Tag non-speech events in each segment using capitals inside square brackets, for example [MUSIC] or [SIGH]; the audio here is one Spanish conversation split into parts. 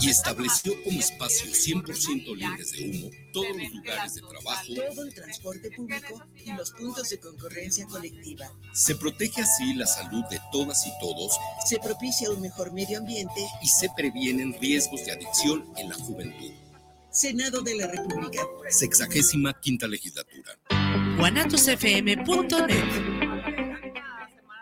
y estableció como espacios 100% libres de humo todos los lugares de trabajo, todo el transporte público y los puntos de concurrencia colectiva. Se protege así la salud de todas y todos, se propicia un mejor medio ambiente y se previenen riesgos de adicción en la juventud. Senado de la República. Sexagésima quinta legislatura. guanatosfm.net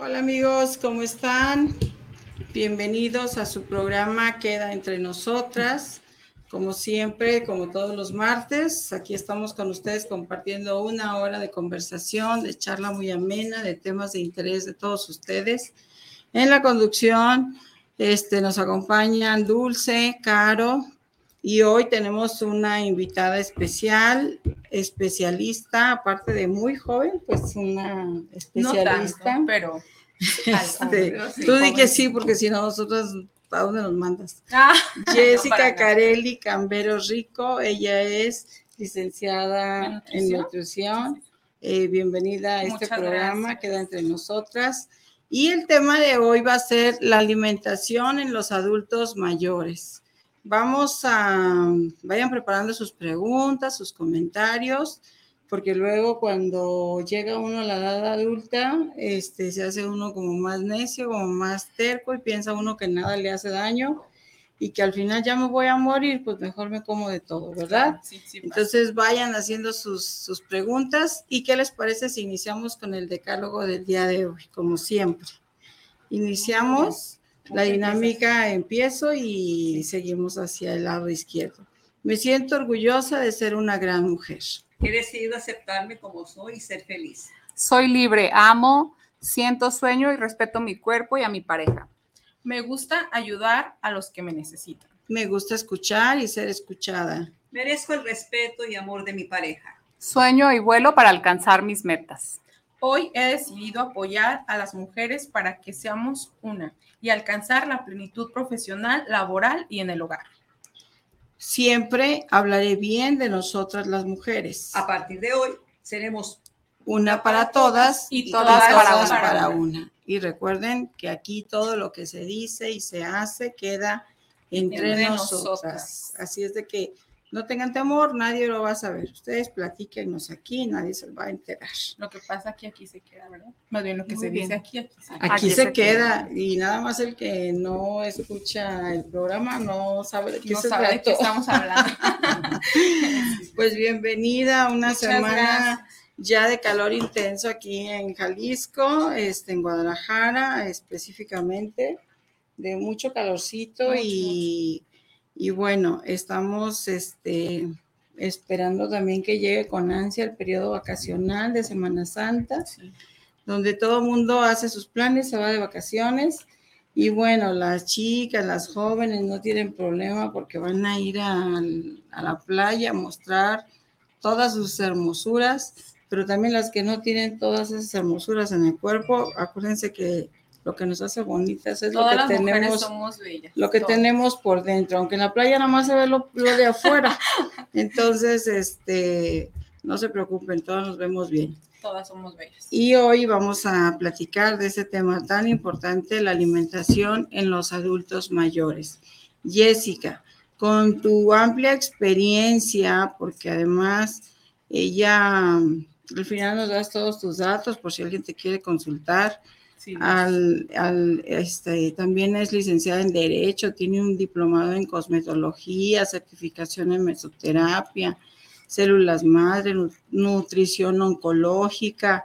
Hola amigos, ¿cómo están? Bienvenidos a su programa Queda entre nosotras. Como siempre, como todos los martes, aquí estamos con ustedes compartiendo una hora de conversación, de charla muy amena, de temas de interés de todos ustedes. En la conducción este, nos acompañan Dulce, Caro, y hoy tenemos una invitada especial, especialista, aparte de muy joven, pues una especialista. No pero. Este, tú di que sí, porque si no, nosotros, ¿a dónde nos mandas? Ah, [LAUGHS] Jessica Carelli Cambero Rico, ella es licenciada en nutrición. Eh, bienvenida a este programa, queda entre nosotras. Y el tema de hoy va a ser la alimentación en los adultos mayores. Vamos a, vayan preparando sus preguntas, sus comentarios, porque luego cuando llega uno a la edad adulta, este, se hace uno como más necio, como más terco y piensa uno que nada le hace daño y que al final ya me voy a morir, pues mejor me como de todo, ¿verdad? Sí, sí, Entonces vayan haciendo sus, sus preguntas y qué les parece si iniciamos con el decálogo del día de hoy, como siempre. Iniciamos la dinámica empiezo y seguimos hacia el lado izquierdo. Me siento orgullosa de ser una gran mujer. He decidido aceptarme como soy y ser feliz. Soy libre, amo, siento sueño y respeto mi cuerpo y a mi pareja. Me gusta ayudar a los que me necesitan. Me gusta escuchar y ser escuchada. Merezco el respeto y amor de mi pareja. Sueño y vuelo para alcanzar mis metas. Hoy he decidido apoyar a las mujeres para que seamos una y alcanzar la plenitud profesional, laboral y en el hogar. Siempre hablaré bien de nosotras las mujeres. A partir de hoy seremos una para todas y, todas, para, una. Y recuerden que aquí todo lo que se dice y se hace queda entre, nosotras. Así es de que no tengan temor, nadie lo va a saber. Ustedes platíquenos aquí, nadie se va a enterar. Lo que pasa aquí, aquí se queda, ¿verdad? Más bien lo que se dice aquí, aquí se, aquí se, queda. Y nada más el que no escucha el programa no sabe de qué, sabe qué estamos hablando. [LAUGHS] pues bienvenida a una semana ya de calor intenso aquí en Jalisco, este, en Guadalajara específicamente, de mucho calorcito y... Y bueno, estamos este, esperando también que llegue con ansia el periodo vacacional de Semana Santa, donde todo el mundo hace sus planes, se va de vacaciones. Y bueno, las chicas, las jóvenes no tienen problema porque van a ir a, a la playa a mostrar todas sus hermosuras, pero también las que no tienen todas esas hermosuras en el cuerpo, acuérdense que lo que nos hace bonitas es lo que tenemos, lo que tenemos por dentro, aunque en la playa nada más se ve lo, de afuera. [LAUGHS] Entonces, este, no se preocupen, todos nos vemos bien. Todas somos bellas. Y hoy vamos a platicar de ese tema tan importante, la alimentación en los adultos mayores. Jessica, con tu amplia experiencia, porque además ella al final nos das todos tus datos por si alguien te quiere consultar al, este, también es licenciada en Derecho, tiene un diplomado en cosmetología, certificación en mesoterapia, células madre, nutrición oncológica,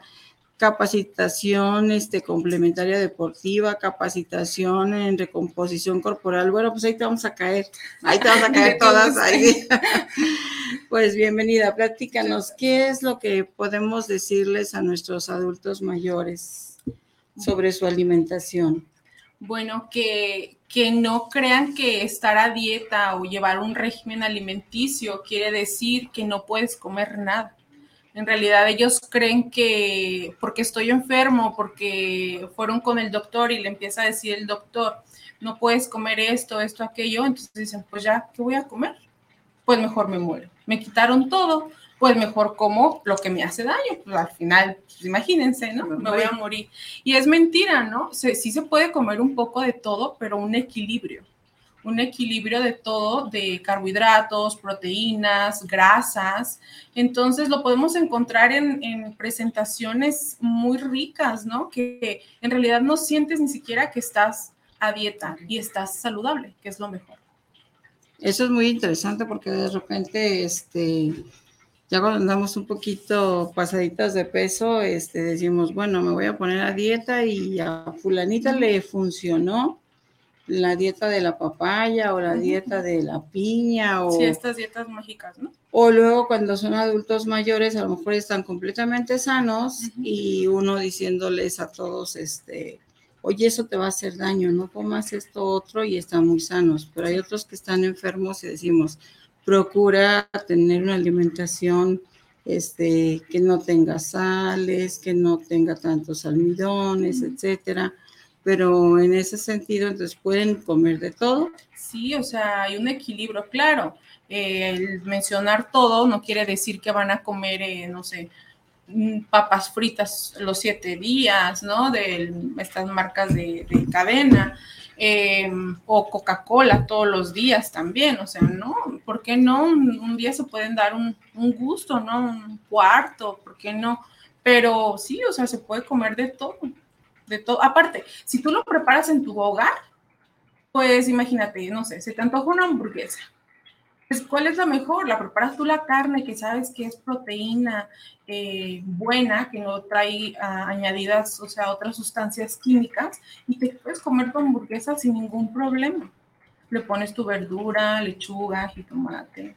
capacitación este, complementaria deportiva, capacitación en recomposición corporal. Bueno, pues ahí te vamos a caer, ahí te vamos a caer [LAUGHS] todas. Ahí. Pues bienvenida, platícanos, ¿qué es lo que podemos decirles a nuestros adultos mayores sobre su alimentación? Bueno, que, que no crean que estar a dieta o llevar un régimen alimenticio quiere decir que no puedes comer nada en realidad ellos creen que porque estoy enfermo, porque fueron con el doctor y le empieza a decir el doctor, no puedes comer esto, esto, aquello, entonces dicen, pues ya, ¿qué voy a comer? Pues mejor me muero. Me quitaron todo, pues mejor como lo que me hace daño. Pues al final, pues imagínense, ¿no? Me voy a morir. Y es mentira, ¿no? sí se puede comer un poco de todo, pero un equilibrio un equilibrio de todo, de carbohidratos, proteínas, grasas. Entonces lo podemos encontrar en, presentaciones muy ricas, ¿no? Que en realidad no sientes ni siquiera que estás a dieta y estás saludable, que es lo mejor. Eso es muy interesante porque de repente, este, ya cuando andamos un poquito pasaditas de peso, este, decimos, bueno, me voy a poner a dieta y a fulanita le funcionó la dieta de la papaya o la dieta de la piña o sí, estas dietas mágicas, ¿no? O luego cuando son adultos mayores a lo mejor están completamente sanos y uno diciéndoles a todos este, "Oye, eso te va a hacer daño, no comas esto otro" y están muy sanos, pero hay otros que están enfermos y decimos, "Procura tener una alimentación este, que no tenga sales, que no tenga tantos almidones, etcétera." pero en ese sentido, entonces pueden comer de todo. Sí, o sea, hay un equilibrio, claro. Eh, el mencionar todo no quiere decir que van a comer, eh, no sé, mm, papas fritas los siete días, ¿no? De estas marcas de, cadena. Em, o Coca-Cola todos los días también, o sea, no, ¿por qué no? Un, día se pueden dar un, un, gusto, ¿no? Un cuarto, ¿por qué no? Pero sí, o sea, se puede comer de todo de todo. Aparte, si tú lo preparas en tu hogar, pues imagínate, no sé, se te antoja una hamburguesa. Pues, ¿Cuál es la mejor? La preparas tú la carne, que sabes que es proteína eh, buena, que no trae ah, añadidas, o sea, otras sustancias químicas, y te puedes comer tu hamburguesa sin ningún problema. Le pones tu verdura, lechuga, jitomate,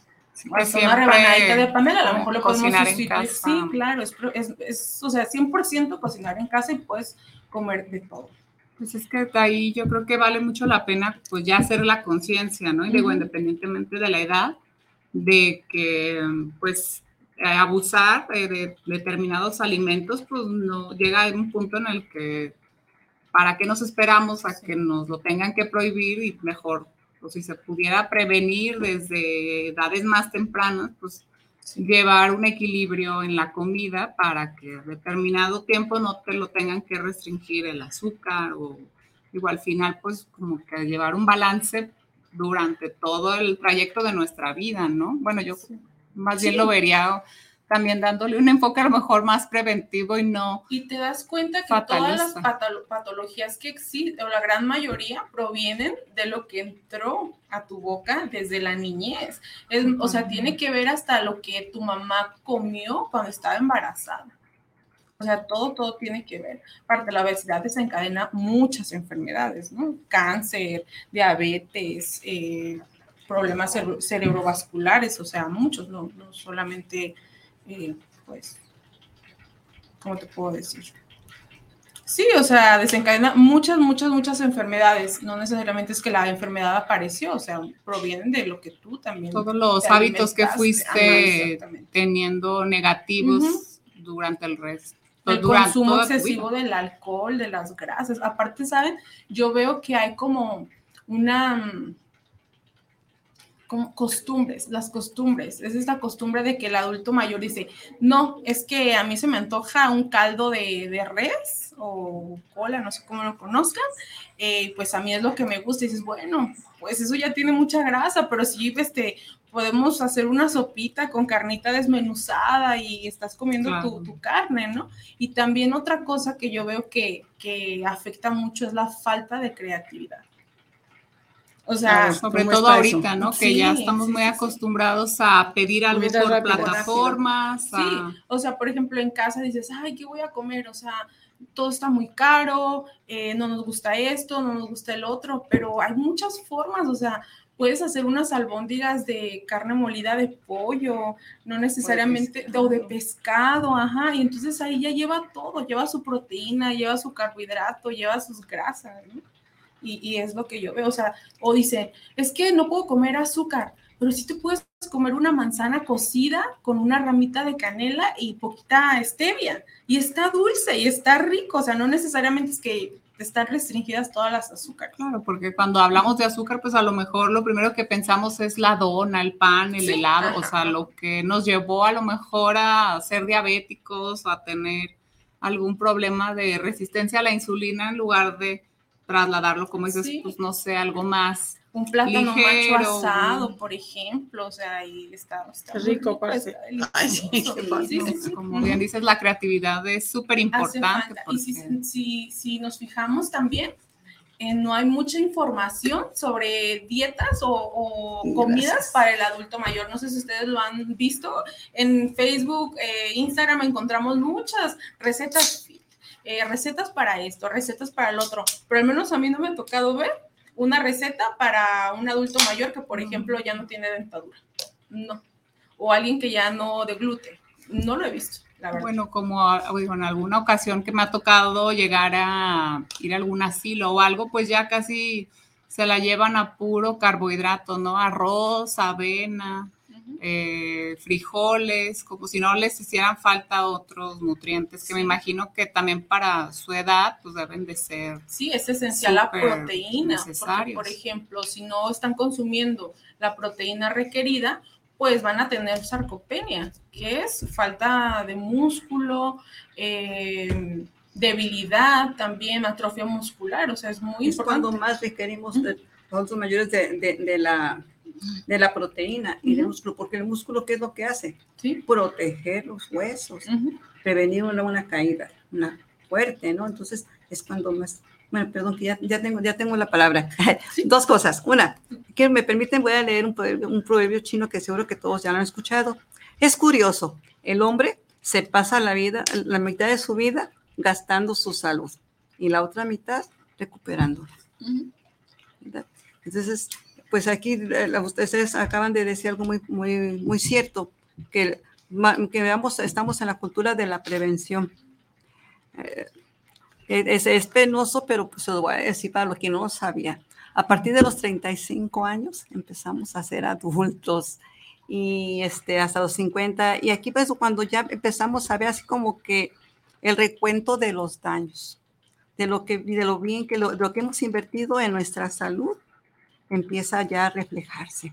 pues una rebanadita de panela, a lo mejor lo podemos sustituir. Sí, claro, es, es, es, o sea, 100% cocinar en casa y puedes comer de todo. Pues es que ahí yo creo que vale mucho la pena pues ya hacer la conciencia, ¿no? Y digo, independientemente de la edad, de que pues eh, abusar de determinados alimentos, pues no llega a un punto en el que para qué nos esperamos a que nos lo tengan que prohibir y mejor, pues si se pudiera prevenir desde edades más tempranas, pues llevar un equilibrio en la comida para que determinado tiempo no te lo tengan que restringir el azúcar o igual al final pues como que llevar un balance durante todo el trayecto de nuestra vida, ¿no? Bueno, yo más bien lo vería también dándole un enfoque a lo mejor más preventivo y no. Y te das cuenta que todas las patologías que existen, o la gran mayoría, provienen de lo que entró a tu boca desde la niñez. o sea, tiene que ver hasta lo que tu mamá comió cuando estaba embarazada. O sea, todo, todo tiene que ver. Aparte, la obesidad desencadena muchas enfermedades, ¿no? Cáncer, diabetes, eh, problemas cerebrovasculares, o sea, muchos, no, no solamente pues, ¿cómo te puedo decir? Sí, o sea, desencadena muchas, muchas, muchas enfermedades. No necesariamente es que la enfermedad apareció, o sea, provienen de lo que tú también. Todos los hábitos que fuiste teniendo negativos durante el resto. El consumo excesivo del alcohol, de las grasas. Aparte, ¿saben? Yo veo que hay como una como costumbres, las costumbres. Es esta costumbre de que el adulto mayor dice, no, es que a mí se me antoja un caldo de, de res o cola, no sé cómo lo conozcan, eh, pues a mí es lo que me gusta. Y dices, bueno, pues eso ya tiene mucha grasa, pero si este, podemos hacer una sopita con carnita desmenuzada y estás comiendo tu, tu, carne, ¿no? Y también otra cosa que yo veo que, que afecta mucho es la falta de creatividad O sea, sobre todo ahorita, ¿no? Que ya estamos muy acostumbrados a pedir algo por plataformas. Sí, o sea, por ejemplo, en casa dices, ay, ¿qué voy a comer? O sea, todo está muy caro, eh, no nos gusta esto, no nos gusta el otro, pero hay muchas formas, o sea, puedes hacer unas albóndigas de carne molida de pollo, no necesariamente, o de pescado, ajá, y entonces ahí ya lleva todo, lleva su proteína, lleva su carbohidrato, lleva sus grasas, ¿no? Y, es lo que yo veo, o sea, o dice, es que no puedo comer azúcar, pero sí te puedes comer una manzana cocida con una ramita de canela y poquita stevia, y está dulce y está rico, o sea, no necesariamente es que están restringidas todas las azúcares. Claro, porque cuando hablamos de azúcar, pues a lo mejor lo primero que pensamos es la dona, el pan, el helado, o sea, lo que nos llevó a lo mejor a ser diabéticos a tener algún problema de resistencia a la insulina en lugar de trasladarlo, como dices, pues no sé, algo más. Un plátano macho asado, por ejemplo, o sea, ahí está. está rico, parece. como bien dices, la creatividad es súper importante. Y si, si, nos fijamos también, eh, no hay mucha información sobre dietas o, comidas para el adulto mayor. No sé si ustedes lo han visto. En Facebook, eh, Instagram encontramos muchas recetas eh, recetas para esto, recetas para el otro, pero al menos a mí no me ha tocado ver una receta para un adulto mayor que, por ejemplo, ya no tiene dentadura. No. O alguien que ya no de gluten. No lo he visto. La verdad. Bueno, como en alguna ocasión que me ha tocado llegar a ir a algún asilo o algo, pues ya casi se la llevan a puro carbohidrato, ¿no? Arroz, avena, eh, frijoles, como si no les hicieran falta otros nutrientes, que me imagino que también para su edad pues deben de ser. Sí, es esencial la proteína. por ejemplo, si no están consumiendo la proteína requerida, pues van a tener sarcopenia, que es falta de músculo, eh, debilidad también, atrofia muscular, o sea, es muy es cuando más requerimos de, los mayores de la de la proteína y del músculo, porque el músculo, ¿qué es lo que hace? ¿Sí? Proteger los huesos, prevenir una, caída, una fuerte, ¿no? Entonces es cuando más, bueno, perdón, que ya, ya, tengo, ya tengo la palabra. [LAUGHS] Dos cosas. Una, que me permiten, voy a leer un proverbio, un proverbio chino que seguro que todos ya lo han escuchado. Es curioso, el hombre se pasa la vida, la mitad de su vida gastando su salud y la otra mitad recuperándola. Entonces, pues aquí eh, ustedes acaban de decir algo muy, muy, muy cierto, que, que veamos, estamos en la cultura de la prevención. Eh, es, es, penoso, pero pues lo voy a decir para los que no lo sabía. A partir de los 35 años empezamos a ser adultos y este, hasta los 50. Y aquí pues cuando ya empezamos a ver así como que el recuento de los daños, de lo, que, de lo bien que lo, de lo que hemos invertido en nuestra salud empieza ya a reflejarse.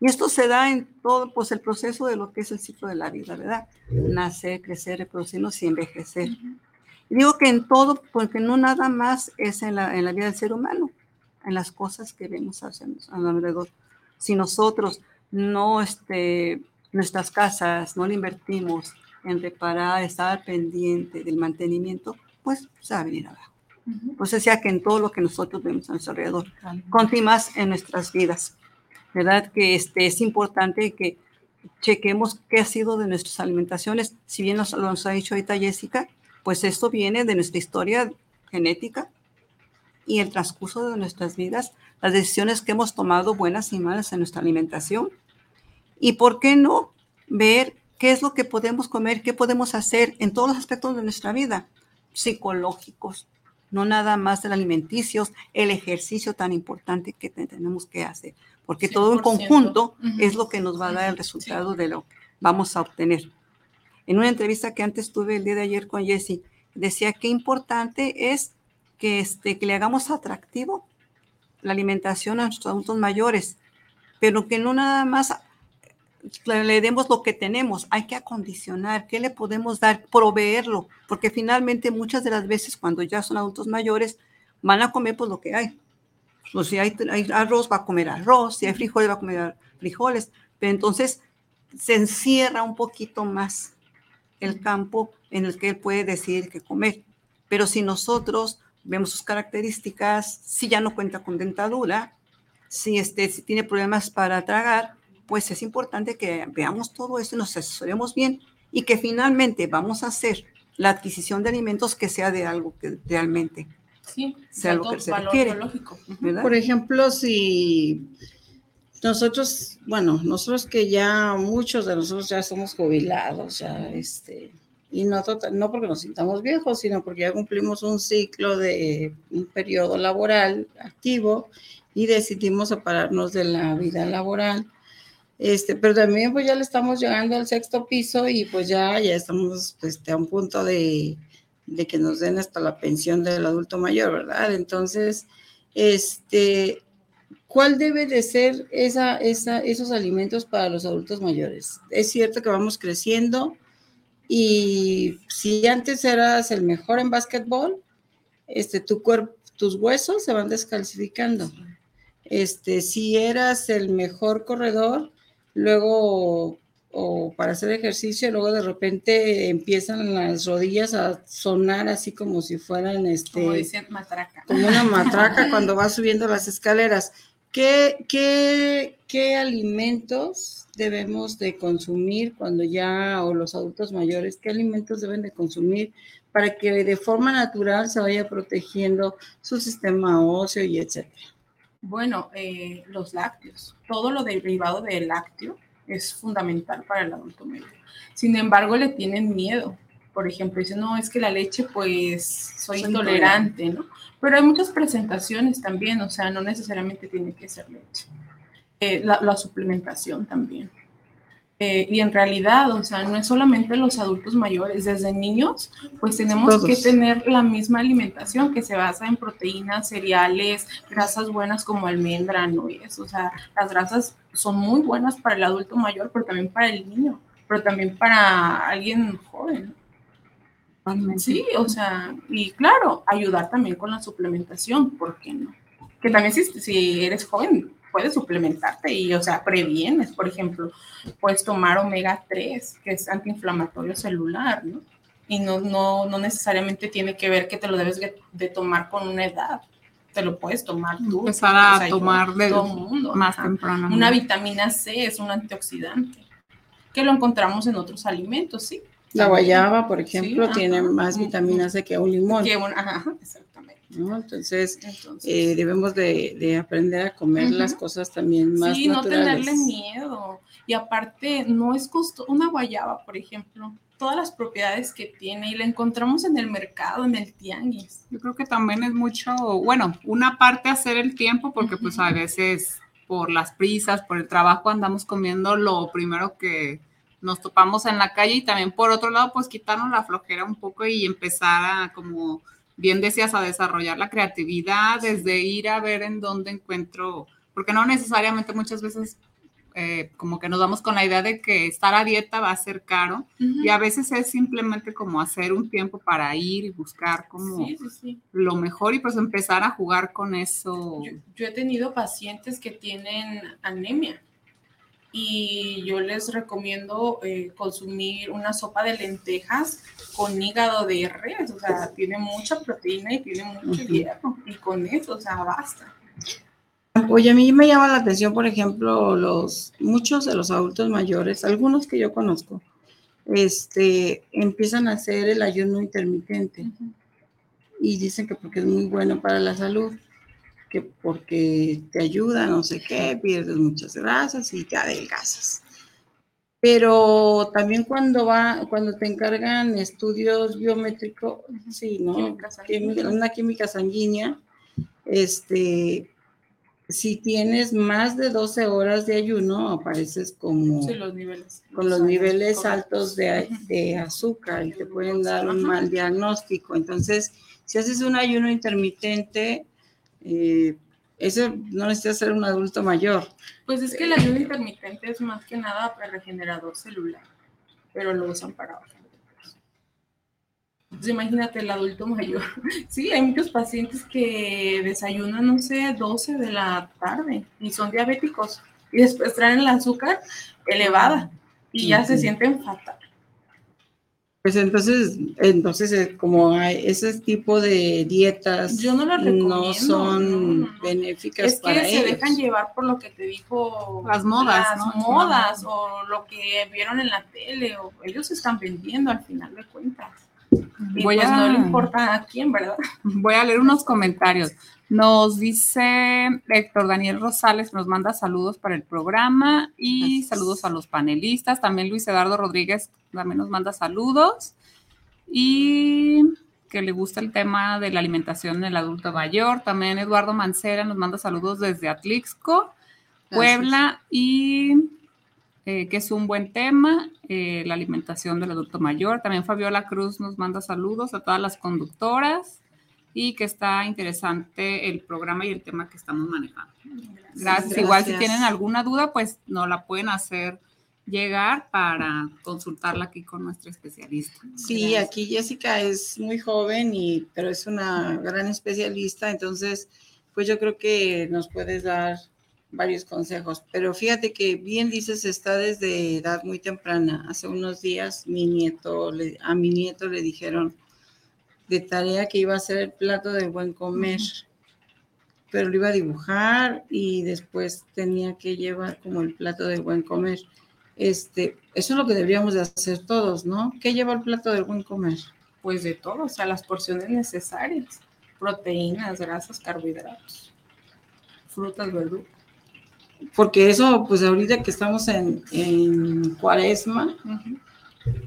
Y esto se da en todo pues, el proceso de lo que es el ciclo de la vida, ¿verdad? Nacer, crecer, reproducirnos y envejecer. digo que en todo, porque no nada más es en la, en la vida del ser humano, en las cosas que vemos a alrededor. Si nosotros no, este, nuestras casas, no le invertimos en reparar, estar pendiente del mantenimiento, pues se va a venir abajo. Pues decía que en todo lo que nosotros vemos a nuestro alrededor, más en nuestras vidas, ¿verdad? Que este, es importante que chequemos qué ha sido de nuestras alimentaciones. Si bien nos, nos ha dicho ahorita Jessica, pues esto viene de nuestra historia genética y el transcurso de nuestras vidas, las decisiones que hemos tomado buenas y malas en nuestra alimentación. Y por qué no ver qué es lo que podemos comer, qué podemos hacer en todos los aspectos de nuestra vida, psicológicos, no nada más el alimenticios, el ejercicio tan importante que tenemos que hacer, porque todo en conjunto es lo que nos va a dar el resultado de lo que vamos a obtener. En una entrevista que antes tuve el día de ayer con Jesse, decía que importante es que, este, que le hagamos atractivo la alimentación a nuestros adultos mayores, pero que no nada más le demos lo que tenemos, hay que acondicionar, ¿qué le podemos dar? Proveerlo, porque finalmente muchas de las veces cuando ya son adultos mayores van a comer pues lo que hay. Pues, si hay, arroz, va a comer arroz, si hay frijoles, va a comer frijoles, pero entonces se encierra un poquito más el campo en el que él puede decidir qué comer. Pero si nosotros vemos sus características, si ya no cuenta con dentadura, si, este, si tiene problemas para tragar, pues es importante que veamos todo esto y nos asesoremos bien y que finalmente vamos a hacer la adquisición de alimentos que sea de algo que realmente sí, sea algo que se requiere. Por ejemplo, si nosotros, bueno, nosotros que ya muchos de nosotros ya somos jubilados, ya este, y no, total- no porque nos sintamos viejos, sino porque ya cumplimos un ciclo de un periodo laboral activo y decidimos separarnos de la vida laboral. Este, pero también pues ya le estamos llegando al sexto piso y pues ya, ya estamos este, a un punto de, de que nos den hasta la pensión del adulto mayor, ¿verdad? Entonces, este, ¿cuál debe de ser esa, esa, esos alimentos para los adultos mayores? Es cierto que vamos creciendo y si antes eras el mejor en básquetbol, este, tu cuerpo, tus huesos se van descalcificando. Este, si eras el mejor corredor, luego o para hacer ejercicio, luego de repente empiezan las rodillas a sonar así como si fueran este Como dicen, matraca. como una matraca [LAUGHS] cuando vas subiendo las escaleras. ¿Qué, qué, qué alimentos debemos de consumir cuando ya, o los adultos mayores, qué alimentos deben de consumir para que de forma natural se vaya protegiendo su sistema óseo y etcétera? Bueno, eh, los lácteos, todo lo derivado del lácteo es fundamental para el adulto mayor. Sin embargo, le tienen miedo. Por ejemplo, dicen, no, es que la leche, pues soy Soy intolerante, ¿no? Pero hay muchas presentaciones también, o sea, no necesariamente tiene que ser leche. Eh, la, la suplementación también. Eh, y en realidad, o sea, no es solamente los adultos mayores, desde niños, pues tenemos Todos. que tener la misma alimentación que se basa en proteínas, cereales, grasas buenas como almendra, nuez, o sea, las grasas son muy buenas para el adulto mayor, pero también para el niño, pero también para alguien joven. Sí, o sea, y claro, ayudar también con la suplementación, ¿por qué no? Que también si, si eres joven, puedes suplementarte y, o sea, previenes, por ejemplo, puedes tomar omega 3, que es antiinflamatorio celular, ¿no? Y no, no, no necesariamente tiene que ver que te lo debes de, de tomar con una edad, te lo puedes tomar tú. Empezar a o sea, yo, tomar de todo mundo, más ajá. temprano. Una vitamina C es un antioxidante, que lo encontramos en otros alimentos, ¿sí? La guayaba, por ejemplo, Sí, tiene más vitamina C que un limón. Que un- ajá, exactamente. ¿No? Entonces, Entonces, eh, debemos de, de aprender a comer las cosas también más sí, no naturales. tenerle miedo. Y aparte, no es costoso. Una guayaba, por ejemplo, todas las propiedades que tiene y la encontramos en el mercado, en el tianguis. Yo creo que también es mucho, bueno, una parte hacer el tiempo, porque pues a veces por las prisas, por el trabajo andamos comiendo lo primero que nos topamos en la calle y también por otro lado pues quitarnos la flojera un poco y empezar a como bien decías a desarrollar la creatividad desde ir a ver en dónde encuentro, porque no necesariamente muchas veces eh, como que nos vamos con la idea de que estar a dieta va a ser caro y a veces es simplemente como hacer un tiempo para ir y buscar como Sí, sí, sí. lo mejor y pues empezar a jugar con eso. Yo, yo he tenido pacientes que tienen anemia y yo les recomiendo eh, consumir una sopa de lentejas con hígado de res, o sea, tiene mucha proteína y tiene mucho hierro y con eso, o sea, basta. Oye, a mí me llama la atención, por ejemplo, los muchos de los adultos mayores, algunos que yo conozco, este, empiezan a hacer el ayuno intermitente y dicen que porque es muy bueno para la salud, que porque te ayuda, no sé qué, pierdes muchas grasas y te adelgazas. Pero también cuando va, cuando te encargan estudios biométricos, sí, ¿no? Química una química sanguínea, este, si tienes más de 12 horas de ayuno, apareces como Sí, los niveles. con los niveles correctos. altos de, de azúcar y te pueden dar un mal diagnóstico. Entonces, si haces un ayuno intermitente, eh, eso no necesita ser un adulto mayor. Pues es que el ayuno intermitente es más que nada para regenerador celular, pero lo usan para. Entonces imagínate el adulto mayor. [LAUGHS] Sí, hay muchos pacientes que desayunan, no sé, 12 de la tarde y son diabéticos y después traen el azúcar elevada y ya se sienten fatal. Pues entonces, entonces eh, como hay ese tipo de dietas Yo no las recomiendo, no son no, no, benéficas Es que para se ellos. dejan llevar por lo que te dijo Las modas, las ¿no? modas o lo que vieron en la tele o ellos están vendiendo al final de cuentas. Y Voy pues a- no le importa a quién, ¿verdad? Voy a leer unos comentarios. Nos dice Héctor Daniel Rosales, nos manda saludos para el programa y saludos a los panelistas. También Luis Eduardo Rodríguez también nos manda saludos. Y que le gusta el tema de la alimentación del adulto mayor. También Eduardo Mancera nos manda saludos desde Atlixco, Puebla, y eh, que es un buen tema, eh, la alimentación del adulto mayor. También Fabiola Cruz nos manda saludos a todas las conductoras y que está interesante el programa y el tema que estamos manejando. Gracias. Igual si Gracias. tienen alguna duda, pues nos la pueden hacer llegar para consultarla aquí con nuestra especialista. Sí, aquí Jessica es muy joven y pero es una gran especialista, entonces pues yo creo que nos puedes dar varios consejos. Pero fíjate que bien dices, está desde edad muy temprana. Hace unos días mi nieto le- a mi nieto le dijeron de tarea que iba a hacer el plato de buen comer, pero lo iba a dibujar y después tenía que llevar como el plato de buen comer. Este, eso es lo que deberíamos de hacer todos, ¿no? ¿Qué lleva el plato del buen comer? Pues de todo, o sea, las porciones necesarias. Proteínas, grasas, carbohidratos, frutas, verduras. Porque eso, pues ahorita que estamos en, en cuaresma,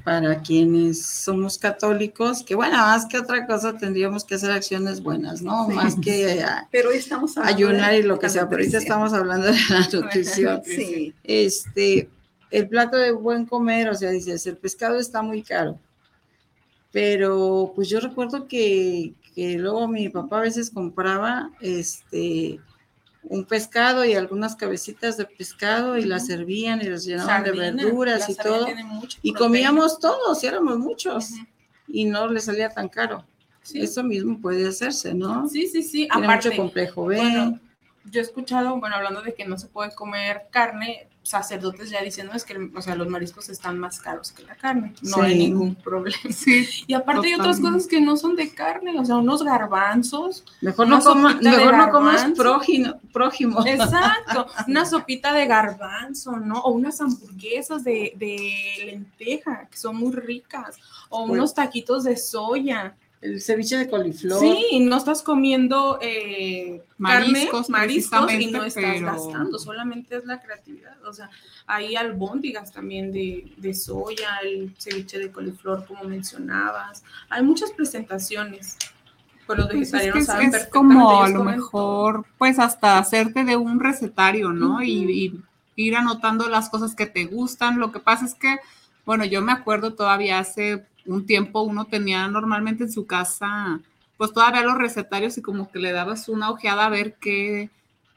para quienes somos católicos, que bueno, más que otra cosa tendríamos que hacer acciones buenas, ¿no? Sí. Más que a- Pero hoy estamos hablando ayunar y lo que sea, pero ahorita estamos hablando de la [LAUGHS] nutrición. Sí, Este, el plato de buen comer, o sea, dices, el pescado está muy caro, pero pues yo recuerdo que, que luego mi papá a veces compraba este un pescado y algunas cabecitas de pescado y las servían y las llenaban de verduras y todo. Y comíamos todos, y éramos muchos, y no le salía tan caro. Sí. Eso mismo puede hacerse, ¿no? Sí, sí, sí. Tiene Aparte, mucho complejo B. bueno, yo he escuchado, bueno, hablando de que no se puede comer carne, sacerdotes ya diciendo es que, o sea, los mariscos están más caros que la carne. No Sí. hay ningún problema. [LAUGHS] Sí, Y aparte hay otras cosas que no son de carne, o sea, unos garbanzos. mejor no, coma- mejor no comas prójimo. prójimo. Exacto, [LAUGHS] una sopita de garbanzo, ¿no? O unas hamburguesas de, de lenteja, que son muy ricas, o Pues- unos taquitos de soya. El ceviche de coliflor. Sí, no estás comiendo eh, Mariscos, carne, mariscos y no estás pero- gastando, solamente es la creatividad. O sea, hay albóndigas también de, de soya, el ceviche de coliflor, como mencionabas. Hay muchas presentaciones. Pues los Pues es que es, saben es perfectamente, como a lo mejor, pues hasta hacerte de un recetario, ¿no? Y, y ir anotando las cosas que te gustan. Lo que pasa es que, bueno, yo me acuerdo todavía hace un tiempo uno tenía normalmente en su casa, pues todavía los recetarios y como que le dabas una ojeada a ver qué,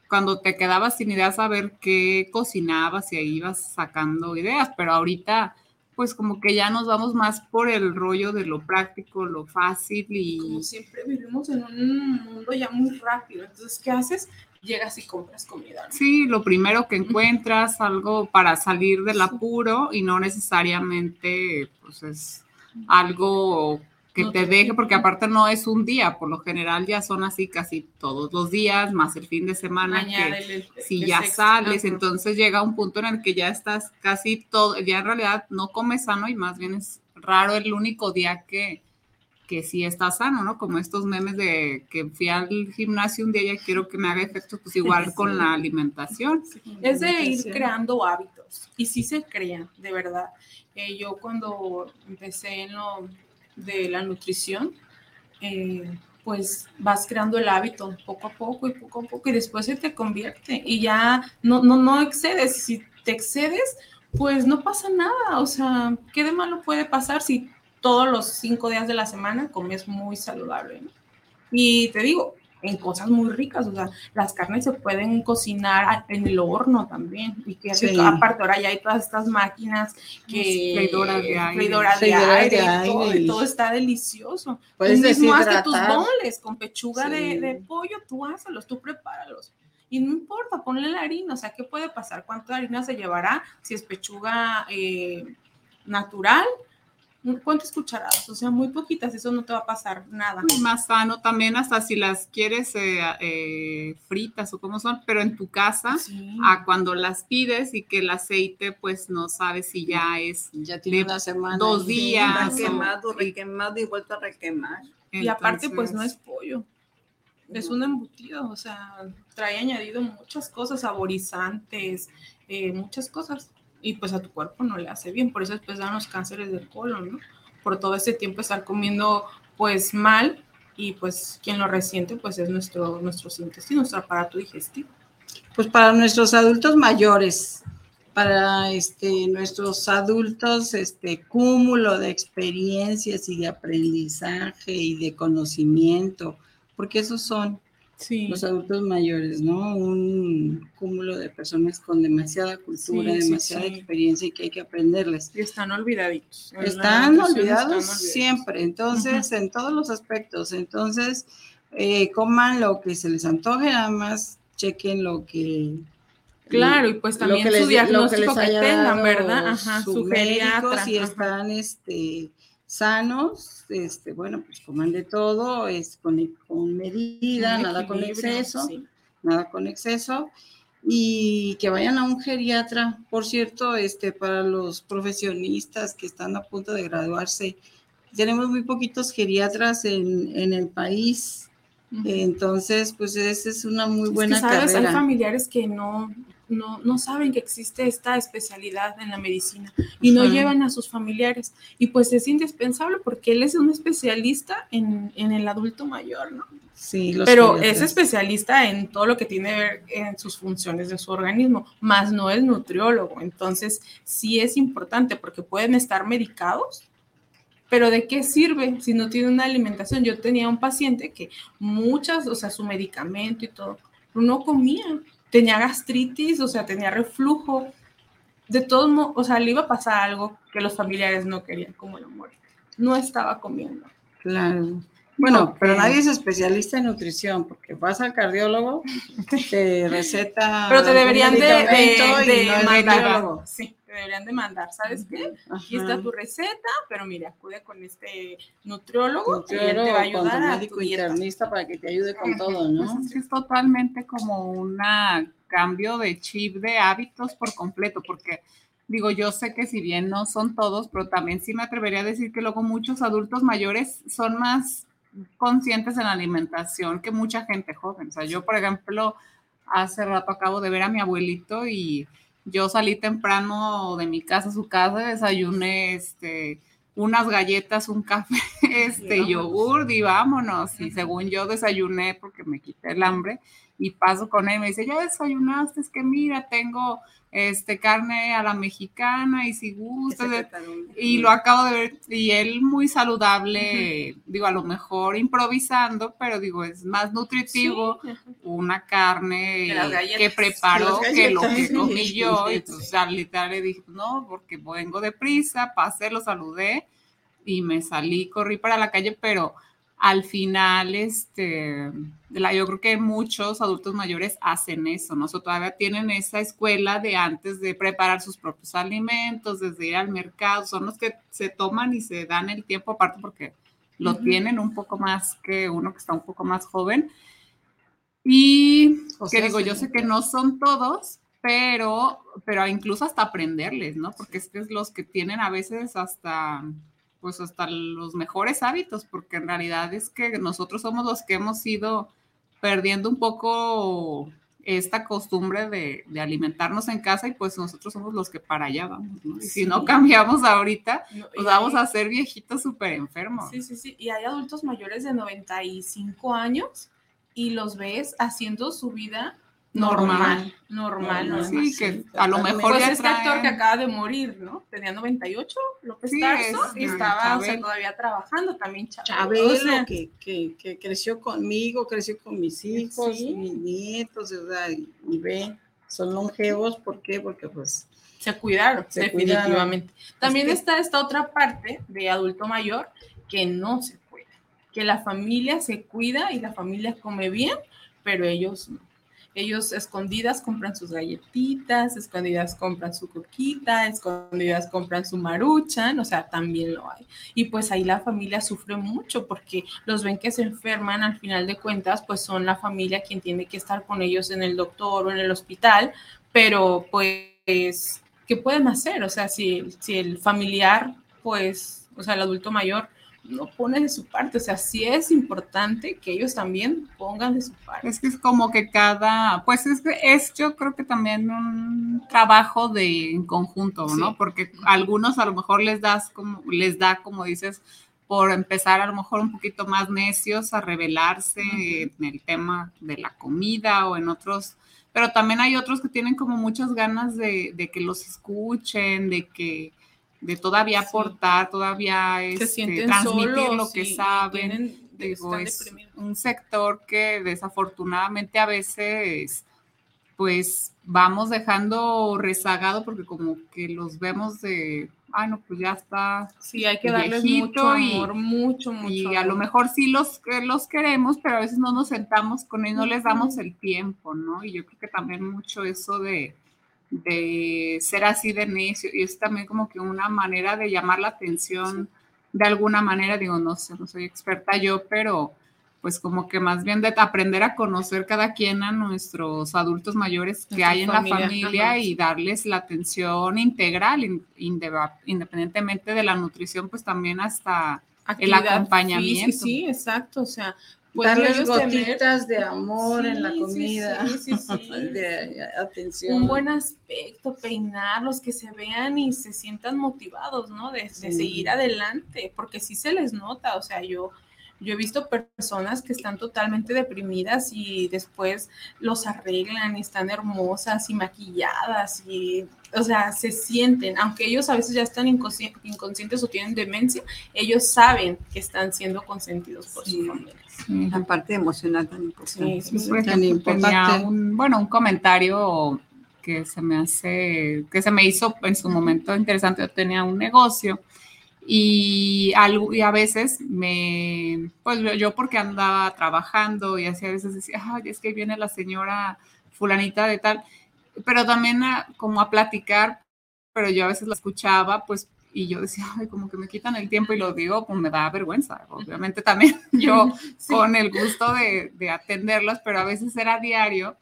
cuando te quedabas sin ideas, a ver qué cocinabas y ahí ibas sacando ideas, pero ahorita pues como que ya nos vamos más por el rollo de lo práctico, lo fácil y... como siempre vivimos en un mundo ya muy rápido. Entonces, ¿qué haces? Llegas y compras comida. ¿no? Sí, lo primero que encuentras, algo para salir del apuro y no necesariamente pues es algo que No te deje, porque aparte no es un día, por lo general ya son así casi todos los días, más el fin de semana, que el- si el ya sexo. sales, entonces llega un punto en el que ya estás casi todo, ya en realidad no comes sano y más bien es raro el único día que, que sí está sano, ¿no? Como estos memes de que fui al gimnasio un día y ya quiero que me haga efecto, pues igual [LAUGHS] con Sí. la alimentación. Es de ir creando hábitos y sí se crean, de verdad. Eh, yo cuando empecé en lo de la nutrición, eh, pues vas creando el hábito poco a poco y poco a poco y después se te convierte y ya no, no, no excedes. Si te excedes, pues no pasa nada. O sea, ¿qué de malo puede pasar si todos los cinco días de la semana comes muy saludable? Y te digo, en cosas muy ricas, o sea, las carnes se pueden cocinar en el horno también. Y que Sí. aparte ahora ya hay todas estas máquinas que Freidoras de aire. freidoras de aire, de todo, y todo está delicioso. Puedes mismo hazte tus boles con pechuga de, Sí. de pollo, tú hácelos, tú prepáralos. Y no importa, ponle la harina, o sea, ¿qué puede pasar? ¿Cuánta harina se llevará si es pechuga eh, natural? ¿Cuántas cucharadas? O sea, muy poquitas, eso no te va a pasar nada. Y más sano también, hasta si las quieres eh, eh, fritas o como son, pero en tu casa, a cuando las pides y que el aceite, pues no sabes si ya es ya tiene una semana, dos días. Requemado, requemado y vuelto a requemar. y aparte, pues no es pollo. Es un embutido, o sea, trae añadido muchas cosas, saborizantes, eh, muchas cosas y pues a tu cuerpo no le hace bien, por eso después dan los cánceres del colon, ¿no? Por todo ese tiempo estar comiendo pues mal y pues quien lo resiente pues es nuestro, nuestro intestino, nuestro aparato digestivo. Pues para nuestros adultos mayores, para este, nuestros adultos, este cúmulo de experiencias y de aprendizaje y de conocimiento, porque esos son los adultos mayores, ¿no? Un cúmulo de personas con demasiada cultura, demasiada experiencia y que hay que aprenderles. Y están olvidaditos. Están olvidados siempre, entonces, en todos los aspectos. Entonces, eh, coman lo que se les antoje, nada más chequen lo que... Claro, y pues también su diagnóstico que, tengan, ¿verdad? Ajá, su, médico, si están, este sanos, este, bueno, pues coman de todo, es con, con medida, nada con exceso, nada con exceso, y que vayan a un geriatra. Por cierto, este, para los profesionistas que están a punto de graduarse, tenemos muy poquitos geriatras en, en el país. Entonces, pues esa es una muy buena carrera. Hay familiares que no, no, no saben que existe esta especialidad en la medicina y no llevan a sus familiares. Y pues es indispensable porque él es un especialista en, el adulto mayor, ¿no? Sí, Pero es especialista en todo lo que tiene que ver en sus funciones de su organismo, más no es nutriólogo. Entonces, sí es importante porque pueden estar medicados, pero ¿de qué sirve si no tiene una alimentación? Yo tenía un paciente que muchas, o sea, su medicamento y todo, no comía tenía gastritis, o sea, tenía reflujo. De todos modos, o sea, le iba a pasar algo que los familiares no querían, como el amor. No estaba comiendo. Claro. Bueno, pero nadie es especialista en nutrición, porque vas al cardiólogo, [LAUGHS] te receta. Pero te deberían de, de, mandar. Sí, deberían de mandar. ¿Sabes qué? Aquí está tu receta, pero mire, acude con este nutriólogo, y él te va a ayudar. Tu médico internista para que te ayude con todo, ¿no? Pues es totalmente como un cambio de chip de hábitos por completo, porque digo, yo sé que si bien no son todos, pero también sí me atrevería a decir que luego muchos adultos mayores son más conscientes en la alimentación que mucha gente joven. O sea, yo, por ejemplo, hace rato acabo de ver a mi abuelito y yo salí temprano de mi casa a su casa, desayuné este, unas galletas, un café, [LAUGHS] este, yogur y vámonos. Y según yo desayuné porque me quité el hambre y paso con él y me dice, ya desayunaste, es que mira, tengo este, carne a la mexicana y si gusta, y lo acabo de ver, y él muy saludable, digo, a lo mejor improvisando, pero digo, es más nutritivo una carne que preparó que lo que comí yo, [LAUGHS] y pues literal le dije, no, porque vengo deprisa, pasé, lo saludé, y me salí, corrí para la calle, pero al final, este, la, yo creo que muchos adultos mayores hacen eso, ¿no? todavía tienen esa escuela de antes de preparar sus propios alimentos, desde ir al mercado, son los que se toman y se dan el tiempo aparte porque lo tienen un poco más que uno que está un poco más joven. Y que digo, yo sé que no son todos, pero, pero incluso hasta aprenderles, ¿no? Porque es que es los que tienen a veces hasta pues hasta los mejores hábitos, porque en realidad es que nosotros somos los que hemos ido perdiendo un poco esta costumbre de, alimentarnos en casa y pues nosotros somos los que para allá vamos, ¿no? Y si no cambiamos ahorita, pues vamos a ser viejitos súper enfermos. Sí, sí, sí. Y hay adultos mayores de 95 años y los ves haciendo su vida normal, normal, normal. Sí, que a lo mejor pues este actor que acaba de morir, ¿no? Tenía 98, López sí, y estaba todavía trabajando también Chabelo. Chabelo, que, que, que, creció conmigo, creció con mis hijos, mis nietos, ¿verdad? Y, ve, son longevos, ¿por qué? Porque pues... Se cuidaron, definitivamente. También está esta otra parte de adulto mayor que no se cuida, que la familia se cuida y la familia come bien, pero ellos no ellos escondidas compran sus galletitas, escondidas compran su coquita, escondidas compran su maruchan, o sea, también lo hay. Y pues ahí la familia sufre mucho porque los ven que se enferman, al final de cuentas, pues son la familia quien tiene que estar con ellos en el doctor o en el hospital, pero pues, ¿qué pueden hacer? O sea, si, si el familiar, pues, o sea, el adulto mayor, no pone de su parte. O sea, sí es importante que ellos también pongan de su parte. Es que es como que cada, pues es, es yo creo que también un trabajo de en conjunto, ¿no? Porque a algunos a lo mejor les das como, les da, como dices, por empezar a lo mejor un poquito más necios a revelarse en el tema de la comida o en otros, pero también hay otros que tienen como muchas ganas de, de que los escuchen, de que de todavía aportar, todavía este, transmitir lo que saben. Digo, es un sector que desafortunadamente a veces pues vamos dejando rezagado porque como que los vemos de, ay no, pues ya está. Sí, hay que darles mucho amor, mucho, mucho. Y a lo mejor sí los, los queremos, pero a veces no nos sentamos con ellos, no les damos el tiempo, ¿no? Y yo creo que también mucho eso de, de ser así de necio y es también como que una manera de llamar la atención de alguna manera, digo, no sé, no soy experta yo, pero pues como que más bien de aprender a conocer cada quien a nuestros adultos mayores que hay en la familia y darles la atención integral, independientemente de la nutrición, pues también hasta el acompañamiento. Sí, sí, exacto, o sea, darles gotitas de amor en la comida, sí, sí, [LAUGHS] de atención. Un buen aspecto, peinarlos, que se vean y se sientan motivados, ¿no? De, de seguir adelante, porque sí se les nota, o sea, yo yo he visto personas que están totalmente deprimidas y después los arreglan y están hermosas y maquilladas y, o sea, se sienten, aunque ellos a veces ya están inconscientes o tienen demencia, ellos saben que están siendo consentidos por su familia. La parte emocional tan importante. bueno, un comentario que se me hace, que se me hizo en su momento interesante. Yo tenía un negocio y, algo, y a veces me, pues yo porque andaba trabajando y así a veces decía, ay, es que viene la señora fulanita de tal, pero también como a platicar, pero yo a veces la escuchaba, pues, y yo decía, [LAUGHS] ay, como que me quitan el tiempo y lo digo, pues me da vergüenza. Obviamente también [LAUGHS] yo [LAUGHS] con el gusto de, de atenderlas, pero a veces era diario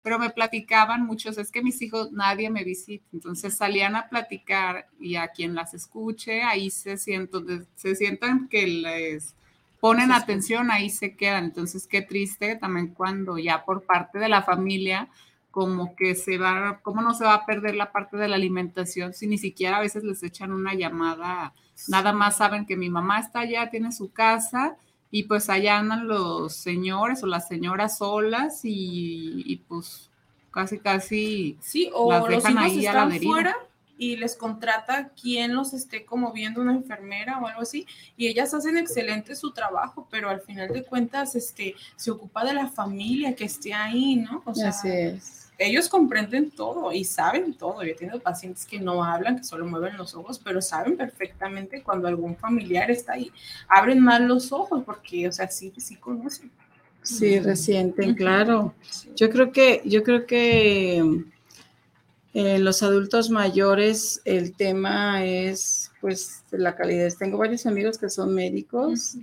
pero me platicaban muchos, es que mis hijos nadie me visita, entonces salían a platicar y a quien las escuche, ahí se sienten, se sientan que les ponen atención, ahí se quedan, entonces qué triste también cuando ya por parte de la familia, como que se va, ¿cómo no se va a perder la parte de la alimentación si ni siquiera a veces les echan una llamada? Nada más saben que mi mamá está allá, tiene su casa y pues allá andan los señores o las señoras solas y, pues casi casi sí o las dejan los hijos ahí están fuera y les contrata quien los esté como viendo una enfermera o algo así y ellas hacen excelente su trabajo pero al final de cuentas este se ocupa de la familia que esté ahí no o sea así es ellos comprenden todo y saben todo. Yo tengo pacientes que no hablan, que solo mueven los ojos, pero saben perfectamente cuando algún familiar está ahí. Abren más los ojos porque, o sea, sí, sí conocen. Sí, recienten, claro. Yo creo que, yo creo que en eh, los adultos mayores el tema es, pues, la calidad. Tengo varios amigos que son médicos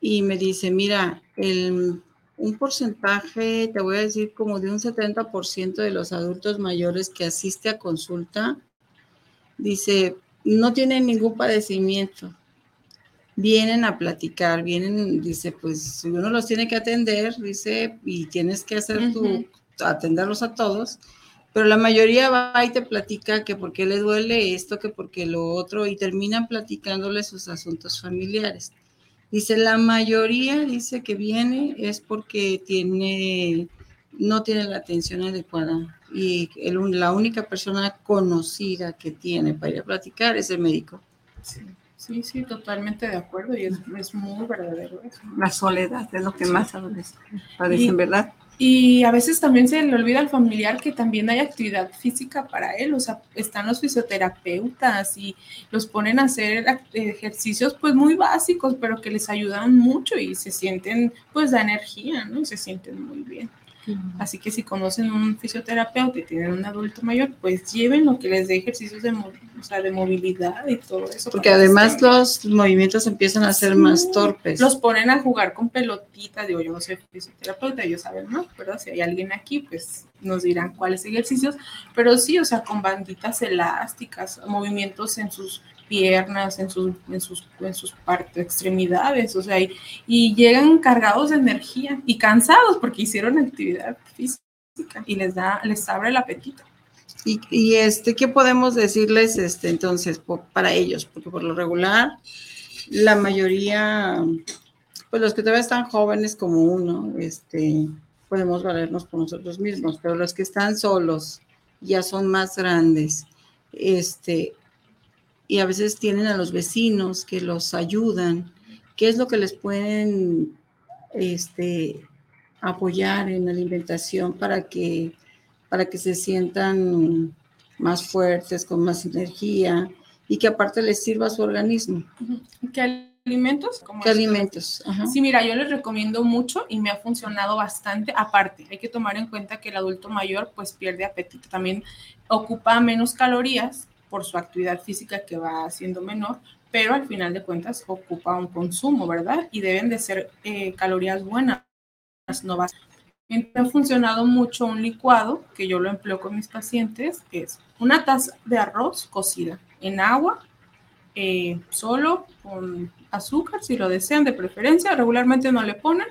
y me dicen, mira, el un porcentaje, te voy a decir como de un 70% de los adultos mayores que asiste a consulta, dice, no tienen ningún padecimiento. Vienen a platicar, vienen, dice, pues uno los tiene que atender, dice, y tienes que hacer tu, atenderlos a todos, pero la mayoría va y te platica que por qué le duele esto, que porque lo otro, y terminan platicándole sus asuntos familiares. Dice, la mayoría dice que viene es porque tiene, no tiene la atención adecuada y la única persona conocida que tiene para ir a platicar es el médico. Sí, sí, totalmente de acuerdo y es, muy verdadero eso. La soledad es lo que más padecen, ¿verdad? Y a veces también se le olvida al familiar que también hay actividad física para él, o sea, están los fisioterapeutas y los ponen a hacer ejercicios pues muy básicos, pero que les ayudan mucho y se sienten pues la energía, ¿no? Se sienten muy bien. Así que si conocen un fisioterapeuta y tienen un adulto mayor, pues lleven lo que les dé ejercicios de, o sea, de movilidad y todo eso. Porque además los movimientos empiezan a ser más torpes. Los ponen a jugar con pelotitas, digo, yo no soy fisioterapeuta, ellos saben más, ¿verdad? Si hay alguien aquí, pues nos dirán cuáles ejercicios, pero sí, o sea, con banditas elásticas, movimientos en sus piernas, en sus, en sus, en sus partes, extremidades, o sea, y, llegan cargados de energía y cansados porque hicieron actividad física y les da, les abre el apetito. Y, y este, ¿qué podemos decirles este, entonces para ellos? Porque por lo regular, la mayoría, pues los que todavía están jóvenes como uno, este, podemos valernos por nosotros mismos, pero los que están solos ya son más grandes, este, y a veces tienen a los vecinos que los ayudan. ¿Qué es lo que les pueden este, apoyar en la alimentación para que, para que se sientan más fuertes, con más energía y que aparte les sirva a su organismo? ¿Qué alimentos? ¿Qué alimentos? Sí, mira, yo les recomiendo mucho y me ha funcionado bastante. Aparte, hay que tomar en cuenta que el adulto mayor pues pierde apetito. También ocupa menos calorías por su actividad física que va siendo menor, pero al final de cuentas ocupa un consumo, ¿verdad? Y deben de ser eh, calorías buenas, no. Me ha funcionado mucho un licuado que yo lo empleo con mis pacientes, es una taza de arroz cocida en agua, eh, solo con azúcar, si lo desean de preferencia, regularmente no le ponen,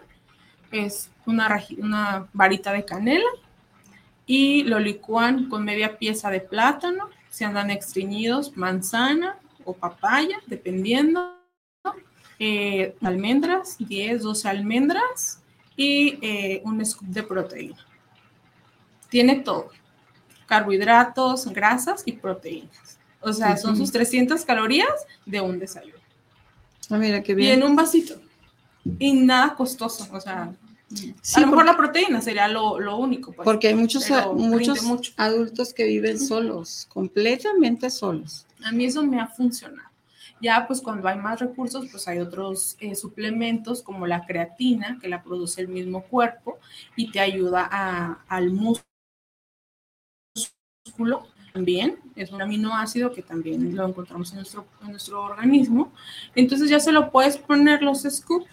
es una, una varita de canela y lo licúan con media pieza de plátano, se andan extriñidos, manzana o papaya, dependiendo. Eh, almendras, 10, 12 almendras y eh, un scoop de proteína. Tiene todo, carbohidratos, grasas y proteínas. O sea, son sus 300 calorías de un desayuno. Ah, mira qué bien. Y en un vasito. Y nada costoso, o sea, a lo mejor la proteína sería lo, lo único. Pues, porque hay muchos, muchos adultos que viven solos, completamente solos. A mí eso me ha funcionado. Ya pues cuando hay más recursos, pues hay otros eh, suplementos como la creatina, que la produce el mismo cuerpo y te ayuda a, al músculo también, es un aminoácido que también lo encontramos en nuestro, en nuestro organismo. Entonces ya se lo puedes poner los scoops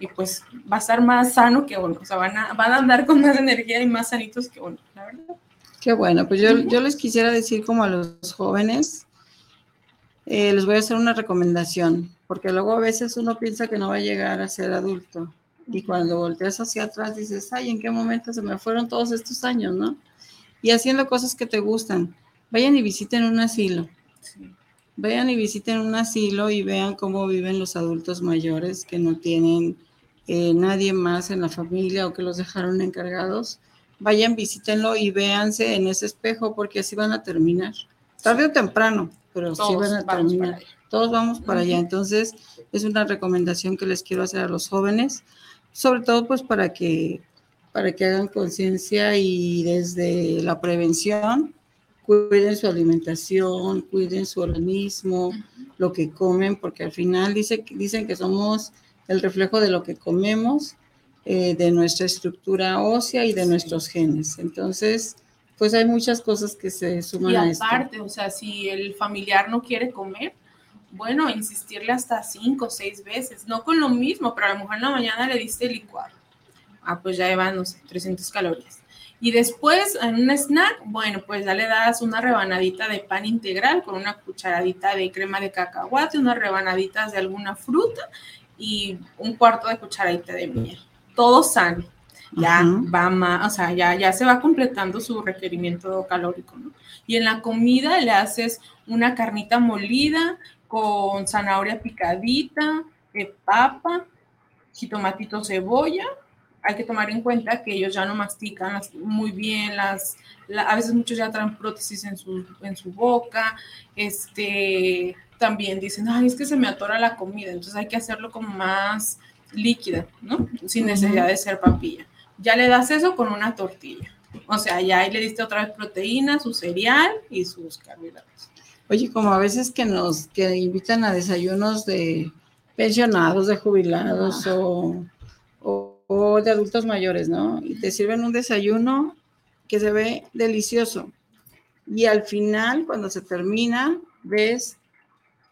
y pues va a estar más sano que uno, o sea, van a, van a andar con más energía y más sanitos que uno, la verdad. Qué bueno, pues yo, yo les quisiera decir como a los jóvenes, eh, les voy a hacer una recomendación, porque luego a veces uno piensa que no va a llegar a ser adulto y cuando volteas hacia atrás dices, ay, ¿en qué momento se me fueron todos estos años, no? Y haciendo cosas que te gustan, vayan y visiten un asilo. Vayan y visiten un asilo y vean cómo viven los adultos mayores que no tienen eh, nadie más en la familia o que los dejaron encargados, vayan, visítenlo y véanse en ese espejo porque así van a terminar. Tarde o temprano, pero sí van a terminar. Todos vamos para allá. Entonces, es una recomendación que les quiero hacer a los jóvenes, sobre todo pues para que, para que hagan conciencia y desde la prevención cuiden su alimentación, cuiden su organismo, lo que comen, porque al final dice, dicen que somos el reflejo de lo que comemos, eh, de nuestra estructura ósea y de nuestros genes. Entonces, pues hay muchas cosas que se suman a esto. Y aparte, o sea, si el familiar no quiere comer, bueno, insistirle hasta cinco o seis veces, no con lo mismo, pero a lo mejor en la mañana le diste licuado. Ah, pues ya llevan, no sé, 300 calorías. Y después, en un snack, bueno, pues ya le das una rebanadita de pan integral con una cucharadita de crema de cacahuate, unas rebanaditas de alguna fruta y un cuarto de cucharadita de miel. Todo sano. Ya va más, o sea, ya, ya se va completando su requerimiento calórico, ¿no? Y en la comida le haces una carnita molida con zanahoria picadita, de papa, jitomatito, cebolla. Hay que tomar en cuenta que ellos ya no mastican muy bien, las, a veces muchos ya traen prótesis en su, en su boca, este, también dicen, ay, es que se me atora la comida, entonces hay que hacerlo como más líquida, ¿no? Sin necesidad de ser papilla. Ya le das eso con una tortilla. O sea, ya ahí le diste otra vez proteína, su cereal y sus carbohidratos. Oye, como a veces que nos que invitan a desayunos de pensionados, de jubilados o, o de adultos mayores, ¿no? Y te sirven un desayuno que se ve delicioso. Y al final, cuando se termina, ves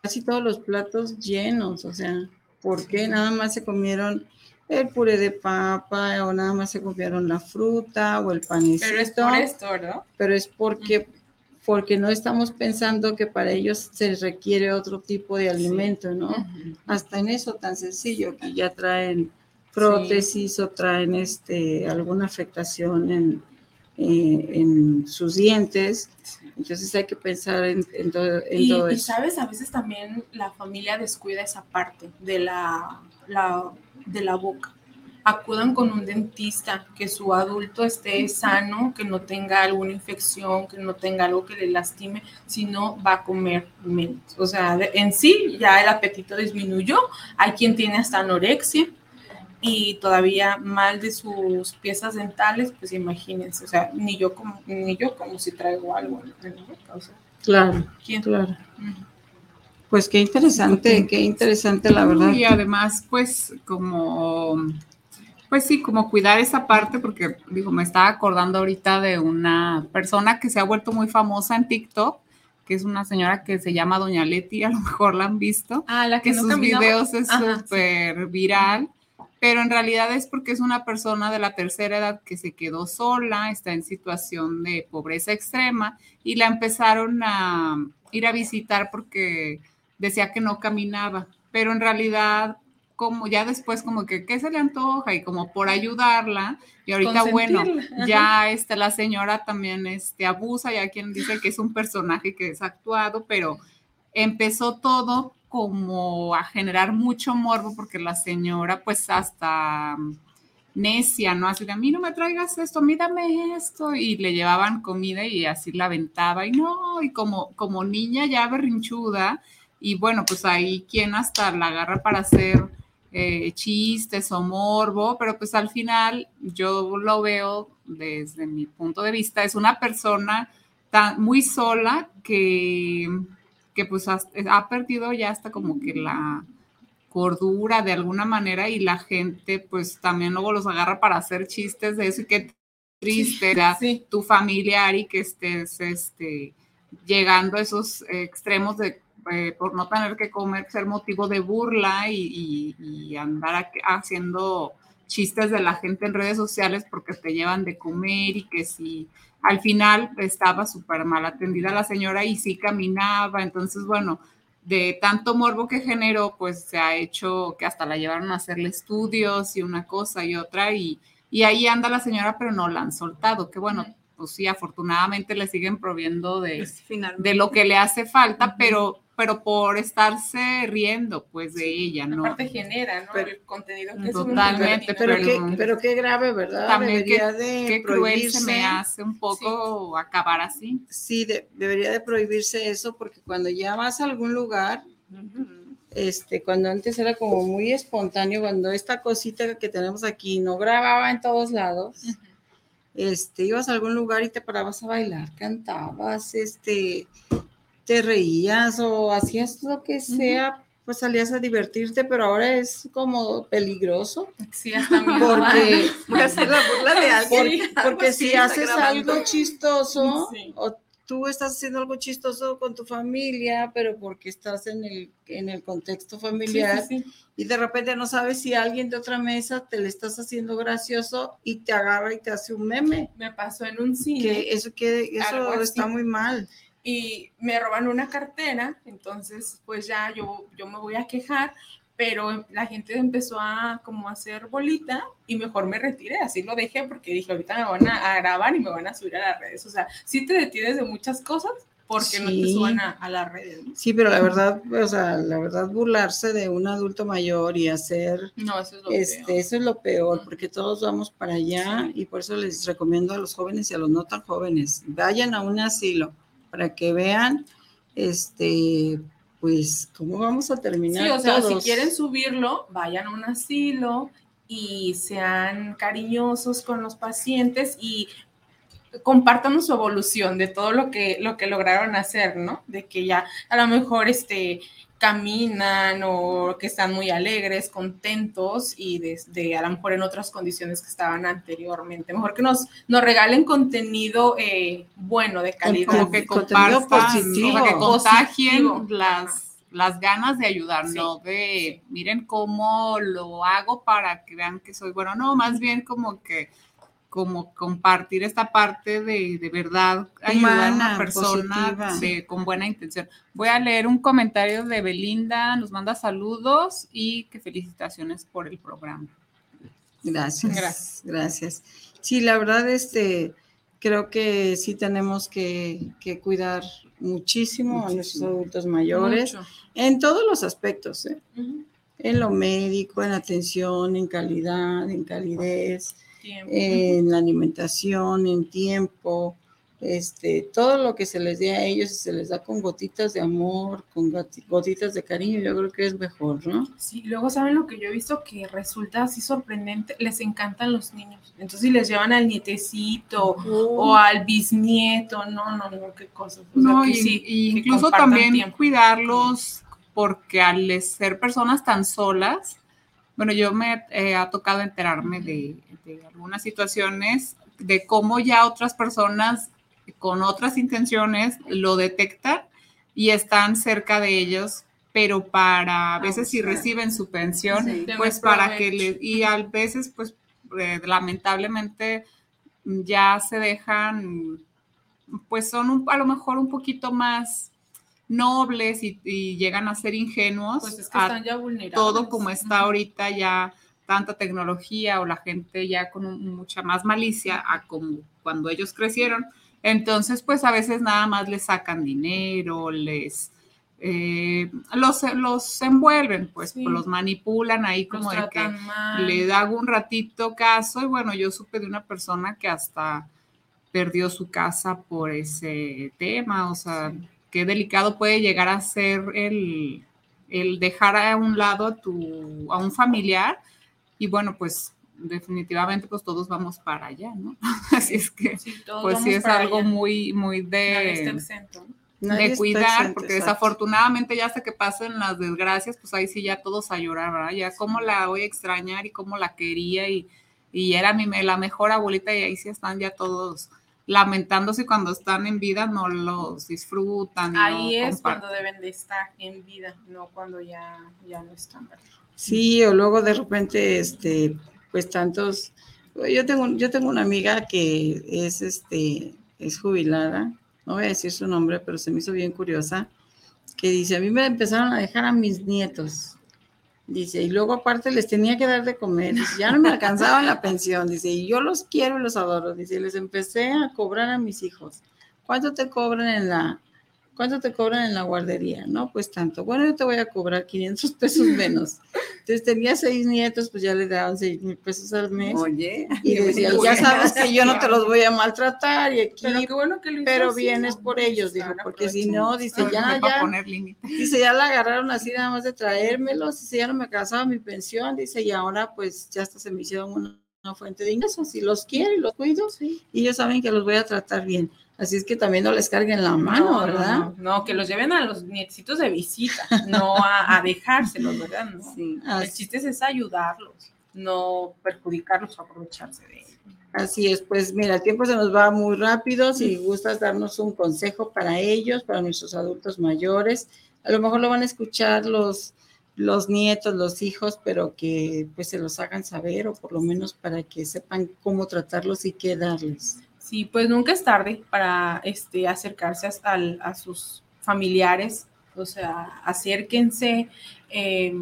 casi todos los platos llenos, o sea, ¿por qué nada más se comieron el puré de papa o nada más se comieron la fruta o el panecito? Pero es por esto, ¿no? Pero es porque, porque no estamos pensando que para ellos se requiere otro tipo de alimento, ¿no? Hasta en eso tan sencillo, que ya traen prótesis o traen este, alguna afectación en, eh, en sus dientes. Entonces hay que pensar en, todo, y, todo y eso. sabes, a veces también la familia descuida esa parte de la, la, de la boca. Acudan con un dentista, que su adulto esté sano, que no tenga alguna infección, que no tenga algo que le lastime, si no va a comer menos. O sea, de- en sí ya el apetito disminuyó. Hay quien tiene hasta anorexia y todavía mal de sus piezas dentales, pues imagínense, o sea, ni yo como, ni yo como si traigo algo en la boca, o sea, Claro, ¿quién? claro. Pues qué interesante, qué interesante la verdad. Y además, pues, como, pues sí, como cuidar esa parte, porque digo, me estaba acordando ahorita de una persona que se ha vuelto muy famosa en TikTok, que es una señora que se llama Doña Leti, a lo mejor la han visto, Ah, la que, que no sus caminaba. videos es sí. súper viral, pero en realidad es porque es una persona de la tercera edad que se quedó sola, está en situación de pobreza extrema y la empezaron a ir a visitar porque decía que no caminaba, pero en realidad como ya después como que qué se le antoja y como por ayudarla y ahorita bueno ya este la señora también este abusa ya quien dice que es un personaje que es actuado pero empezó todo como a generar mucho morbo porque la señora pues hasta mm, necia, ¿no? Así de, a mí no me traigas esto, a mí dame esto, y le llevaban comida y así la aventaba, y no, y como, como niña ya berrinchuda, y bueno, pues ahí quien hasta la agarra para hacer eh, chistes o morbo, pero pues al final yo lo veo desde mi punto de vista, es una persona tan, muy sola que, que pues ha perdido ya hasta como que la cordura de alguna manera y la gente pues también luego los agarra para hacer chistes de eso y qué triste Sí. tu familiar y que estés este, llegando a esos extremos de eh, por no tener que comer, ser motivo de burla y, y- y andar aquí haciendo chistes de la gente en redes sociales porque te llevan de comer y que si al final estaba súper mal atendida la señora y sí caminaba, entonces bueno, de tanto morbo que generó, pues se ha hecho que hasta la llevaron a hacerle estudios y una cosa y otra y, y ahí anda la señora, pero no la han soltado, que bueno, pues sí, afortunadamente le siguen proviendo de, Pues, de lo que le hace falta, pero, pero por estarse riendo, pues, de ella, ¿no? Aparte genera, ¿no? Pero- el contenido que es Totalmente, Pero, pero- qué, pero qué grave, ¿verdad? También qué- debería de Qué cruel se prohibirse. me hace un poco acabar así. Sí, de- debería de prohibirse eso porque cuando ya vas a algún lugar, este, cuando antes era como muy espontáneo, cuando esta cosita que tenemos aquí no grababa en todos lados, este, ibas a algún lugar y te parabas a bailar, cantabas, este, te reías o hacías lo que sea, pues salías a divertirte, pero ahora es como peligroso Sí, hasta mi porque Voy a hacer la burla de alguien. por- porque Sí, si haces grabando. algo chistoso Sí. o tú estás haciendo algo chistoso con tu familia, pero porque estás en el, en el contexto familiar Sí, sí, sí. y de repente no sabes si alguien de otra mesa te le estás haciendo gracioso y te agarra y te hace un meme. Me pasó en un cine. Que eso que eso está muy mal. Y me roban una cartera, entonces pues ya yo, yo me voy a quejar, pero la gente empezó a como a hacer bolita y mejor me retiré, así lo dejé porque dije, ahorita me van a, a grabar y me van a subir a las redes, o sea, sí te detienes de muchas cosas porque no te Sí. suban a, a las redes. ¿no? Sí, pero la verdad, o sea, la verdad burlarse de un adulto mayor y hacer No, eso es lo Este, peor. eso es lo peor, porque todos vamos para allá y por eso les recomiendo a los jóvenes y a los no tan jóvenes, vayan a un asilo para que vean, este, pues, cómo vamos a terminar. Sí, o sea, todos. si quieren subirlo, vayan a un asilo y sean cariñosos con los pacientes y compartan su evolución de todo lo que, lo que lograron hacer, ¿no? De que ya a lo mejor este, caminan o que están muy alegres, contentos y desde a lo mejor en otras condiciones que estaban anteriormente. Mejor que nos, nos regalen contenido eh, bueno, de calidad. Como que compartan, positivo, que contagien las, las ganas de ayudar, no de miren cómo lo hago para que vean que soy bueno, no, más bien como que como compartir esta parte de, de verdad ayudar a una persona de, con buena intención. Voy a leer un comentario de Belinda, nos manda saludos y que felicitaciones por el programa. Gracias, gracias. gracias. Sí, la verdad, este, creo que sí tenemos que, que cuidar muchísimo, a nuestros adultos mayores en todos los aspectos, ¿eh? en lo médico, en atención, en calidad, en calidez en la alimentación, en tiempo, este, todo lo que se les dé a ellos, se les da con gotitas de amor, con gotitas de cariño, yo creo que es mejor, ¿no? Sí, luego saben lo que yo he visto que resulta así sorprendente, les encantan los niños, entonces les llevan al nietecito o al bisnieto, no, no, no, qué cosas. no, y, incluso también cuidarlos porque al ser personas tan solas, bueno, yo me eh, ha tocado enterarme de, algunas situaciones de cómo ya otras personas con otras intenciones lo detectan y están cerca de ellos, pero para a veces si reciben su pensión, pues para que le, y a veces pues eh, lamentablemente ya se dejan, pues son a lo mejor un poquito más nobles y, llegan a ser ingenuos. Pues es que están ya vulnerables. Todo como está ahorita ya tanta tecnología o la gente ya con mucha más malicia a como cuando ellos crecieron. Entonces, pues a veces nada más les sacan dinero, les eh, los, los envuelven, pues los manipulan ahí como de que le hago un ratito caso y bueno, yo supe de una persona que hasta perdió su casa por ese tema, o sea, qué delicado puede llegar a ser el, dejar a un lado a, tu, a un familiar. Y bueno, pues definitivamente pues todos vamos para allá, ¿no? [LAUGHS] Así es que pues sí es algo muy, muy de, de cuidar, porque desafortunadamente ya hasta que pasen las desgracias, pues ahí sí ya todos a llorar, ¿verdad? Ya cómo la voy a extrañar y cómo la quería y, y era mi, la mejor abuelita y ahí sí están ya todos lamentándose cuando están en vida, no los disfrutan. Ahí es cuando deben de estar en vida, no cuando ya, ya no están. Sí, o luego de repente, este, pues tantos, yo tengo, yo tengo una amiga que es, este, es jubilada, no voy a decir su nombre, pero se me hizo bien curiosa, que dice, a mí me empezaron a dejar a mis nietos, Dice, y luego aparte les tenía que dar de comer, ya no me alcanzaba la pensión, dice, y yo los quiero y los adoro, dice, les empecé a cobrar a mis hijos. ¿Cuánto te cobran en la, cuánto te cobran en la guardería? No, pues tanto. Bueno, yo te voy a cobrar 500 pesos menos. Entonces tenía seis nietos, pues ya le daban seis mil pesos al mes. Oye. Y decía, ya sabes que yo no te los voy a maltratar y aquí. Pero qué bueno que lo Pero vienes por ellos, dijo, porque si no, dice, ya, ya. Dice, ya la agarraron así nada más de traérmelos, dice, ya no me casaba mi pensión, dice, y ahora pues ya hasta se me hicieron una, fuente de ingresos. Si los quiero y los cuido, y ellos saben que los voy a tratar bien. Así es que también no les carguen la mano, ¿verdad? No, que los lleven a los nietecitos de visita, no a, [LAUGHS] dejárselos, ¿verdad? Sí. El chiste es ayudarlos, no perjudicarlos o aprovecharse de ellos. Así es, pues mira, el tiempo se nos va muy rápido. Si gustas darnos un consejo para ellos, para nuestros adultos mayores, a lo mejor lo van a escuchar los, los nietos, los hijos, pero que pues se los hagan saber o por lo menos para que sepan cómo tratarlos y qué darles. Sí, pues nunca es tarde para este, acercarse a, a sus familiares, o sea, acérquense, eh,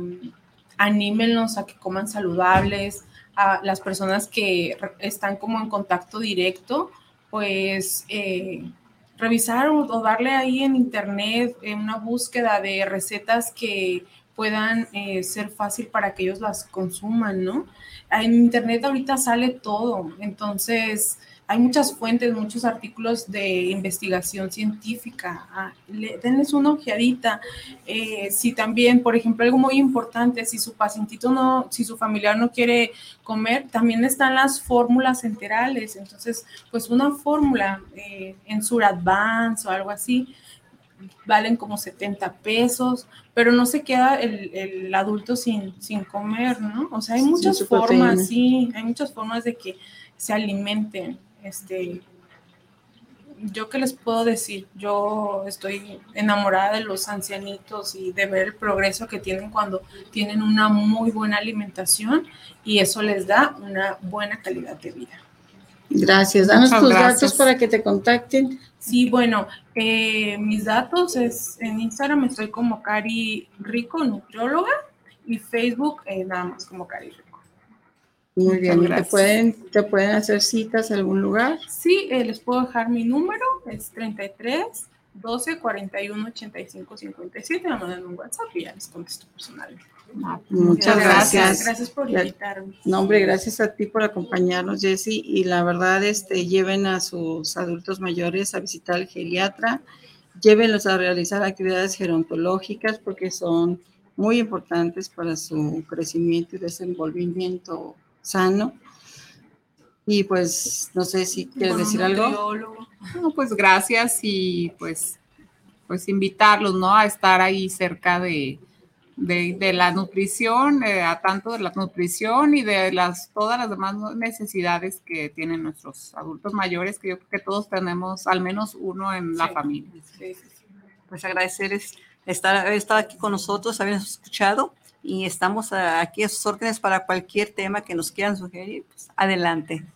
anímenlos a que coman saludables, a las personas que están como en contacto directo, pues eh, revisar o, darle ahí en internet una búsqueda de recetas que puedan eh, ser fácil para que ellos las consuman, ¿no? En internet ahorita sale todo, entonces hay muchas fuentes, muchos artículos de investigación científica. Ah, denles una ojeadita. Eh, si también, por ejemplo, algo muy importante, si su pacientito no, si su familiar no quiere comer, también están las fórmulas enterales. Entonces, pues una fórmula eh, en Sur Advance o algo así, valen como 70 pesos, pero no se queda el, el adulto sin, sin comer, ¿no? O sea, hay muchas formas, sí, hay muchas formas de que se alimenten. Este, yo qué les puedo decir, yo estoy enamorada de los ancianitos y de ver el progreso que tienen cuando tienen una muy buena alimentación y eso les da una buena calidad de vida. Gracias. Danos tus datos para que te contacten. Sí, bueno, eh, mis datos es en Instagram estoy como Cari Rico, nutrióloga, y Facebook eh, nada más como Cari Rico. Muy bien, ¿te pueden, ¿te pueden hacer citas en algún lugar? Sí, eh, les puedo dejar mi número, es 33 12 41 85 57, me mandan un WhatsApp y ya les contesto personalmente. Ah, muchas gracias. Gracias por invitarme. No, hombre, gracias a ti por acompañarnos, Jessy. Y la verdad, este, lleven a sus adultos mayores a visitar al geriatra, llévenlos a realizar actividades gerontológicas porque son muy importantes para su crecimiento y desenvolvimiento sano. Y pues no sé si quieres decir algo. No, pues gracias y pues, pues invitarlos, ¿no? A estar ahí cerca de, de, la nutrición, eh, a tanto de la nutrición y de las todas las demás necesidades que tienen nuestros adultos mayores, que yo creo que todos tenemos al menos uno en la familia. Pues agradecer estar, estar aquí con nosotros, habernos escuchado y estamos aquí a sus órdenes para cualquier tema que nos quieran sugerir. Pues, adelante.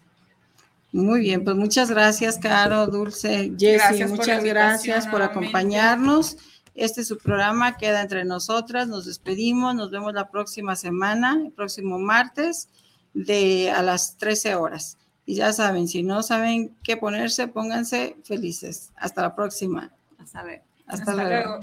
Muy bien, pues muchas gracias, Caro, Dulce, Jessy, muchas gracias por acompañarnos. Este es su programa, queda entre nosotras, nos despedimos, nos vemos la próxima semana, el próximo martes, de a las 13 horas. Y ya saben, si no saben qué ponerse, pónganse felices. Hasta la próxima. Hasta, Hasta, luego.